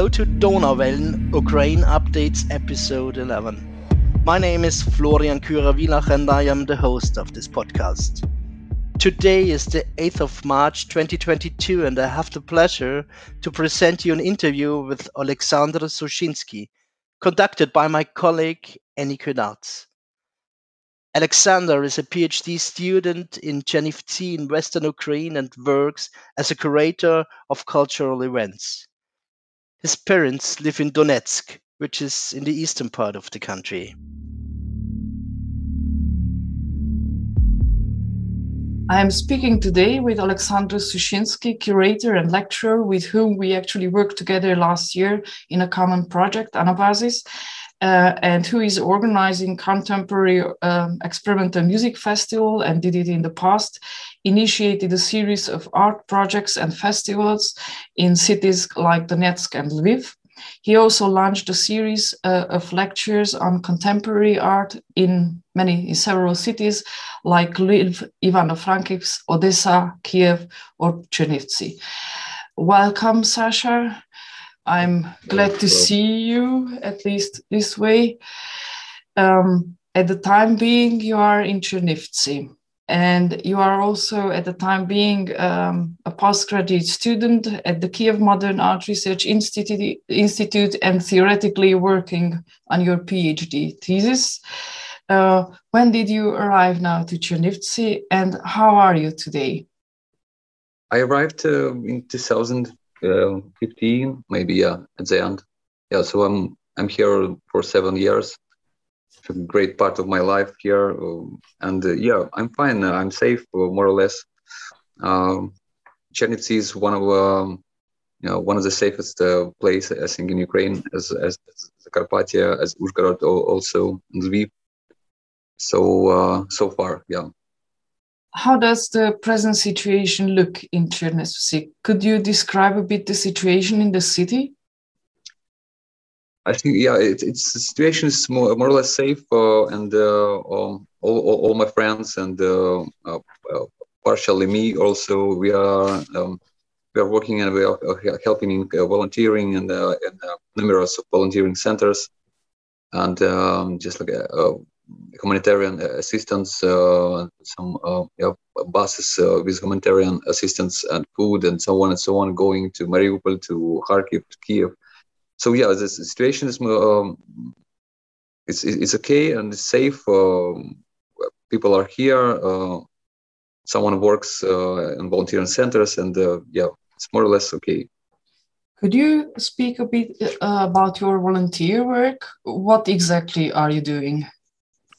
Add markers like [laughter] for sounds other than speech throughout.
Hello to Donauwellen Ukraine Updates episode 11. My name is Florian Kührer-Wielach and I am the host of this podcast. Today is the 8th of March 2022 and I have the pleasure to present you an interview with Alexander Sushinsky, conducted by my colleague Annie Kunatz. Alexander is a PhD student in Chernivtsi in Western Ukraine and works as a curator of cultural events. His parents live in Donetsk, which is in the eastern part of the country. I am speaking today with Alexander Sushinsky, curator and lecturer with whom we actually worked together last year in a common project, Anabasis, uh, and who is organizing contemporary um, experimental music festival and did it in the past initiated a series of art projects and festivals in cities like donetsk and lviv he also launched a series uh, of lectures on contemporary art in many in several cities like lviv ivano-frankivsk odessa kiev or chernivtsi. Welcome sasha. I'm glad to see you, at least this way. Um, at the time being, you are in Chernivtsi, and you are also, at the time being, um, a postgraduate student at the Kiev Modern Art Research Institute, Institute and theoretically working on your PhD thesis. Uh, when did you arrive now to Chernivtsi, and how are you today? I arrived uh, in 2000 uh, 15, maybe yeah, at the end. Yeah, so I'm I'm here for seven years. A great part of my life here, um, and uh, yeah, I'm fine. I'm safe, uh, more or less. Um, Chernivtsi is one of um, you know one of the safest uh, places I think in Ukraine, as as, as Carpathia, as Uzhgorod, also Lviv. So uh, so far, yeah how does the present situation look in Chernivtsi? Could you describe a bit the situation in the city? I think yeah, it, it's the situation is more, more or less safe, uh, and uh, um, all, all, all my friends and uh, uh, uh partially me also we are um, we are working and we are uh, helping in volunteering and in numerous volunteering centers, and um, just like humanitarian assistance, some yeah, buses with humanitarian assistance and food and so on and so on, going to Mariupol, to Kharkiv, to Kiev. So yeah, the situation is um, it's it's okay and it's safe. Um, people are here. Uh, someone works uh, in volunteering centers, and uh, yeah, it's more or less okay. Could you speak a bit about your volunteer work? What exactly are you doing?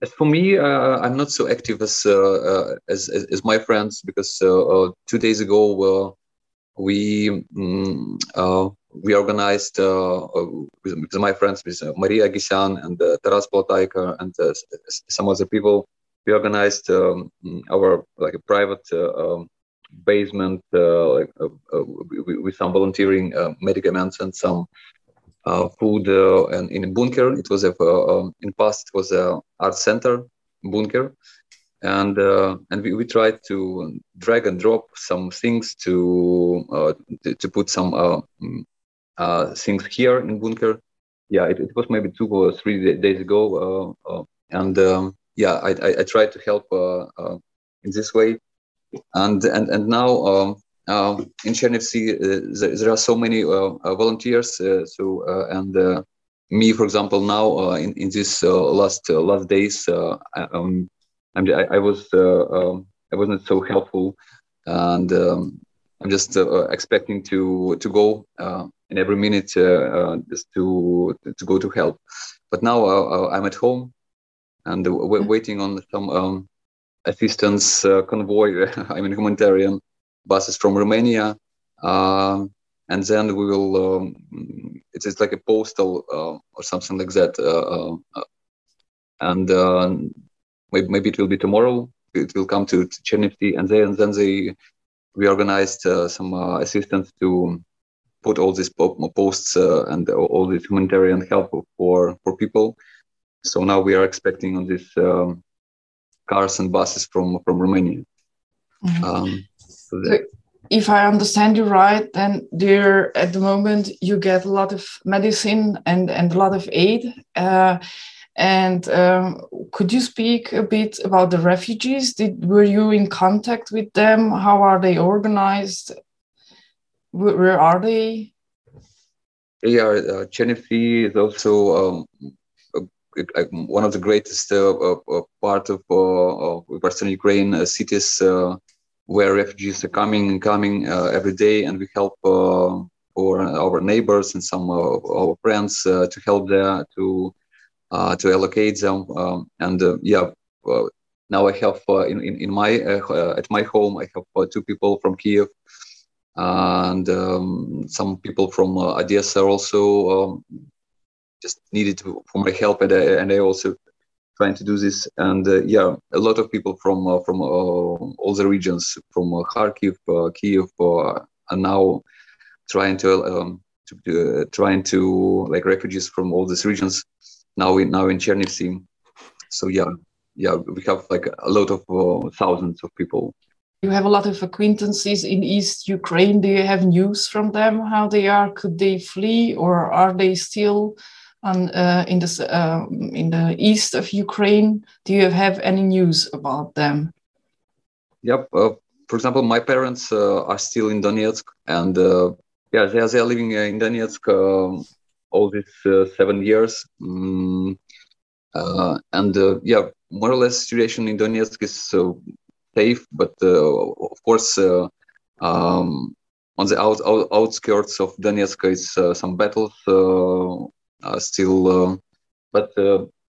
As for me, uh, I'm not so active as, uh, uh as, as, as my friends because uh, uh, two days ago we um, we organized uh, uh, with, with, my friends with uh, Maria Gisyan and Taras Plataika and some other people. We organized um, our like a private um, basement like, with some volunteering medicaments and some uh, food uh, and in a bunker. It was a uh, um, in past it was a art center bunker, and and we, we tried to drag and drop some things to to, to, put some mm, things here in bunker. Yeah, it, it was maybe two or three days ago, and um, yeah, I, I, I, tried to help in this way, and and and now. Um, uh, in Chernivtsi, uh, there, there, are so many uh, volunteers. so and me, for example, now in in these last last days, um, I, I, was um, I wasn't so helpful, and um, I'm just expecting to to go in every minute just to to go to help. But now I'm at home and we're waiting on some um, assistance uh, convoy. [laughs] I'm a humanitarian buses from Romania. Uh, and then we will, um, it is like a postal uh, or something like that. Uh, uh, and maybe, maybe it will be tomorrow. It will come to, to Chernivtsi, and then, then they reorganized some assistance to put all these posts and all this humanitarian help for, for people. So now we are expecting on these um, cars and buses from from Romania. Mm-hmm. Um, so if I understand you right, then there at the moment you get a lot of medicine and, and a lot of aid. Uh, and um, could you speak a bit about the refugees? Did were you in contact with them? How are they organized? Where, where are they? Yeah, uh, is also um, one of the greatest uh, uh, part of, uh, of Western Ukraine uh, cities uh, where refugees are coming and coming every day, and we help for our neighbors and some of our friends to help there to uh, to allocate them. Um, and uh, yeah, now I have uh, in, in, in my at my home I have two people from Kiev and um, some people from Odessa also um, just needed to, for my help and I, and I also trying to do this and uh, yeah a lot of people from uh, from uh, all the regions from kharkiv kiev are now trying to, um, to trying to like refugees from all these regions now in now in Chernivtsi. So yeah, yeah, we have like a lot of uh, thousands of people. You have a lot of acquaintances in East Ukraine. Do you have news from them? How they are? Could they flee, or are they still on uh, in the uh, in the east of Ukraine? Do you have any news about them? Yep. Uh, for example, my parents uh, are still in Donetsk, and uh, yeah, they are, they are living in Donetsk um, all these uh, seven years. Um, and uh, yeah, more or less situation in Donetsk is safe, but of course, um, on the out, out, outskirts of Donetsk is some battles are still, but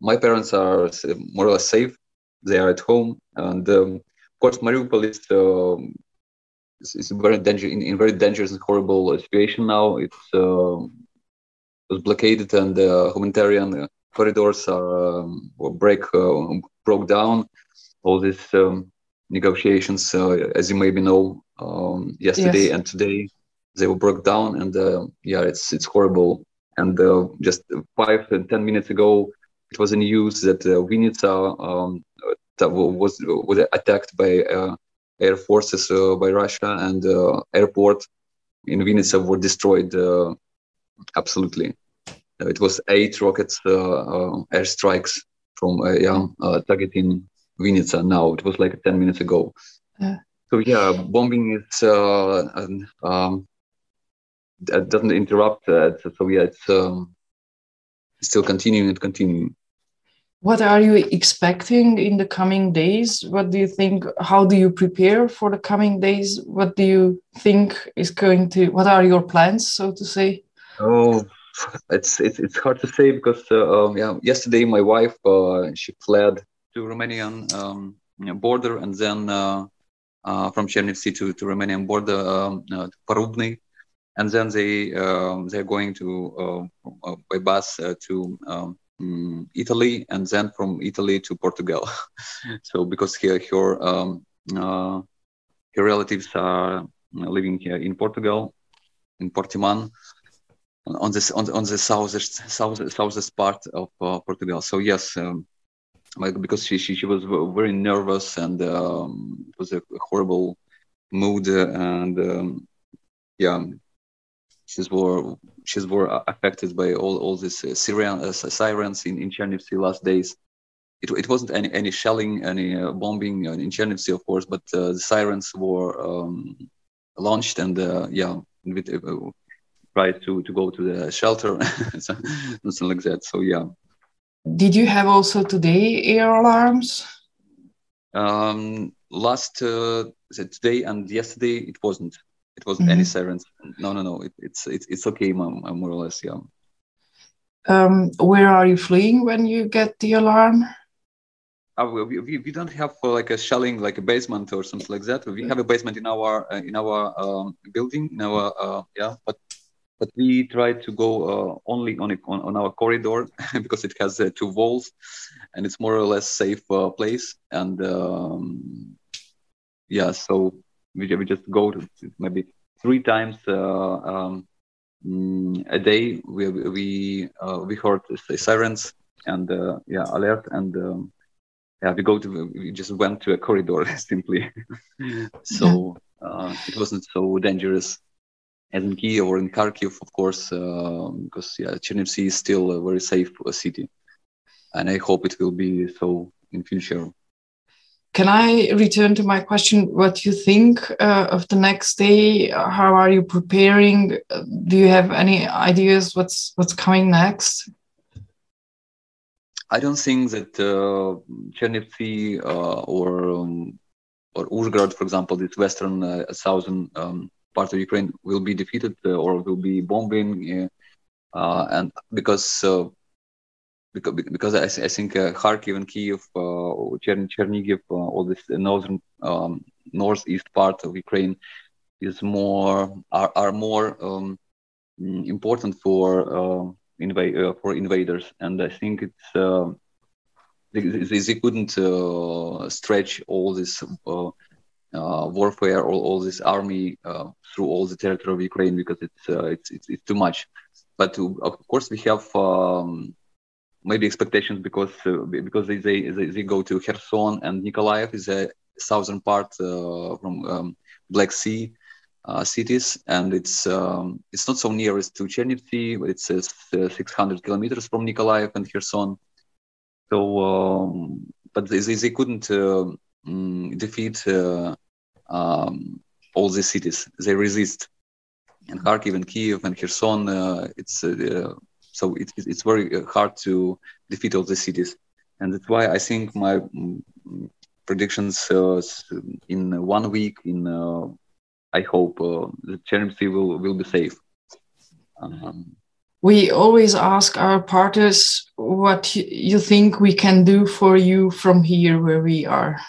my parents are more or less safe. They are at home, and um, of course, Mariupol is it's, very danger in, in very dangerous and horrible situation now. It's uh, was blockaded and the humanitarian corridors are um, break uh, broke down. All these um, negotiations, uh, as you maybe know, um, yesterday yes. and today they were broke down, and uh, yeah, it's it's horrible. And just five and ten minutes ago, it was in news that uh, Vinnytsia um, was was attacked by uh, air forces uh, by Russia, and uh, airport in Vinnytsia were destroyed absolutely. Uh, it was eight rockets uh, uh, airstrikes from yeah, targeting Vinnytsia. Now it was like 10 minutes ago. So yeah, bombing is um, that doesn't interrupt. Uh, so yeah, it's um, still continuing and continuing. What are you expecting in the coming days? What do you think? How do you prepare for the coming days? What do you think is going to? What are your plans, so to say? Oh, it's it's, it's hard to say because uh, um, yeah, yesterday my wife uh, she fled to Romanian um, border and then uh, uh, from Chernivtsi to, to Romanian border um, uh, to Porubny, and then they um, they're going to uh, by bus to um, mm, Italy and then from Italy to Portugal. [laughs] so because here her um, her relatives are living here in Portugal in Portimão on this on, on the southest south, southest part of uh, Portugal. So yes, um, because she, she she was very nervous and um, it was a horrible mood and um, yeah, she's more she's more affected by all all these uh, Syrian uh, sirens in in Chernivtsi last days. It, it wasn't any any shelling, any uh, bombing in Chernivtsi, of course, but uh, the sirens were um, launched and uh, yeah. With, try to to go to the shelter, [laughs] something like that. So yeah. Did you have also today air alarms? Um, last uh, today and yesterday it wasn't. It wasn't mm-hmm. any sirens. No, no, no. It, it's it's it's okay, mom. More or less, yeah. Um, where are you fleeing when you get the alarm? Uh, we, we, we don't have uh, like a shelling like a basement or something like that we have a basement in our uh, in our um, building in our uh, yeah but but we try to go uh, only on, on, on our corridor [laughs] because it has uh, two walls and it's more or less safe uh, place. And um, yeah so we, we just go to maybe three times uh, um, mm, a day. We we uh, we heard sirens and uh, yeah alert and um, yeah we go to we just went to a corridor [laughs] simply. [laughs] So it wasn't so dangerous in Kiev or in Kharkiv, of course, uh, because yeah, Chernivtsi is still a very safe city, and I hope it will be so in future. Can I return to my question? What you think uh, of the next day? How are you preparing? Do you have any ideas what's what's coming next? I don't think that uh, Chernivtsi uh, or um, or Uzhgorod, for example, this western uh, southern um, part of Ukraine, will be defeated uh, or will be bombing, uh, and because because, because I, I think uh, Kharkiv and Kiev, uh, Chern, Chernigiv, uh, all this northern um, northeast part of Ukraine is more are, are more um, important for uh, inv- uh, for invaders, and I think it's uh, they, they, couldn't uh, stretch all this warfare or all this army through all the territory of Ukraine because it's it's, it's, it's too much. But of course, we have um, maybe expectations because uh, because they, they they go to Kherson and Nikolaev is a southern part uh, from um, Black Sea uh, cities, and it's um, it's not so nearest to Chernivtsi, but it's uh, 600 kilometers from Nikolaev and Kherson. So, um, but they, they couldn't um, defeat uh, um, all these cities. They resist. And Kharkiv and Kiev and Kherson, uh, it's so it, it's very uh, hard to defeat all the cities, and that's why I think my mm, predictions uh, in one week, in uh, I hope uh, the Chernivtsi will will be safe. Um, we always ask our partners what you think we can do for you from here where we are.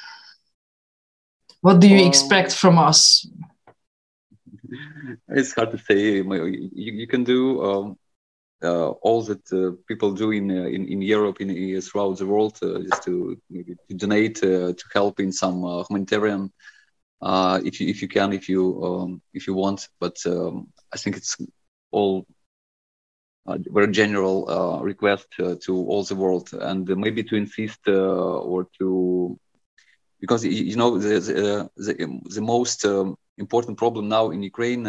What do you expect from us? It's hard to say. You, you can do um, uh, all that uh, people do in, uh, in, in Europe, in throughout the world, is to, to donate, to help in some humanitarian, if you if you can, if you um, if you want. But um, I think it's all a very general uh, request uh, to all the world and uh, maybe to insist or to because you know the the, the, the most um, important problem now in Ukraine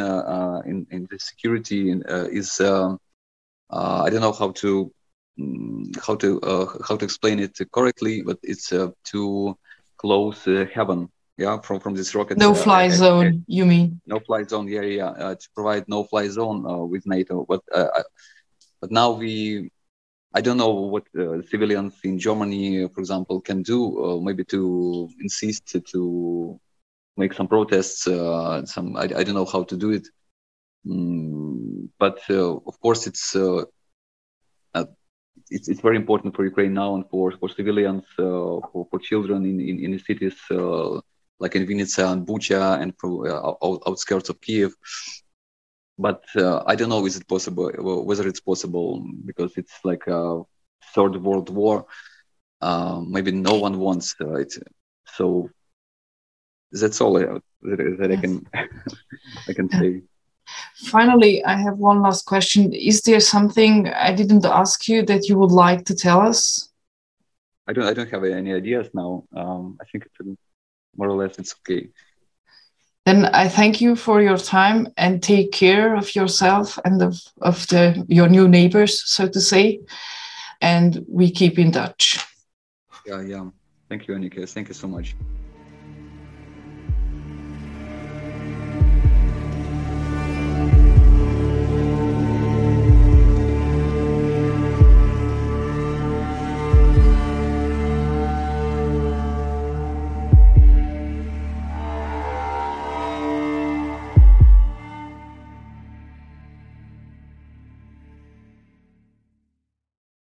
in, in the security is um, uh, I don't know how to mm, how to uh, how to explain it correctly, but it's uh, to close heaven. Yeah from from this rocket no fly uh, zone uh, you mean? No fly zone yeah yeah uh, to provide no fly zone with nato but but now we i don't know what civilians in germany for example can do maybe to insist to make some protests some I, I don't know how to do it. Mm, but uh, of course, it's, uh, uh, it's it's very important for Ukraine now and for for civilians, for, for children in in, in the cities like in Vinnytsia and Bucha and for, outskirts of Kiev but uh, I don't know is it possible whether it's possible because it's like a third world war. Uh, maybe no one wants it, so that's all I, that, that I can [laughs] I can say. Finally, I have one last question. Is there something I didn't ask you that you would like to tell us? I don't. I don't have any ideas now. Um, I think it's more or less it's okay. Then I thank you for your time and take care of yourself and of, of the your new neighbors, so to say. And we keep in touch. Yeah, yeah. Thank you, Annika. Thank you so much.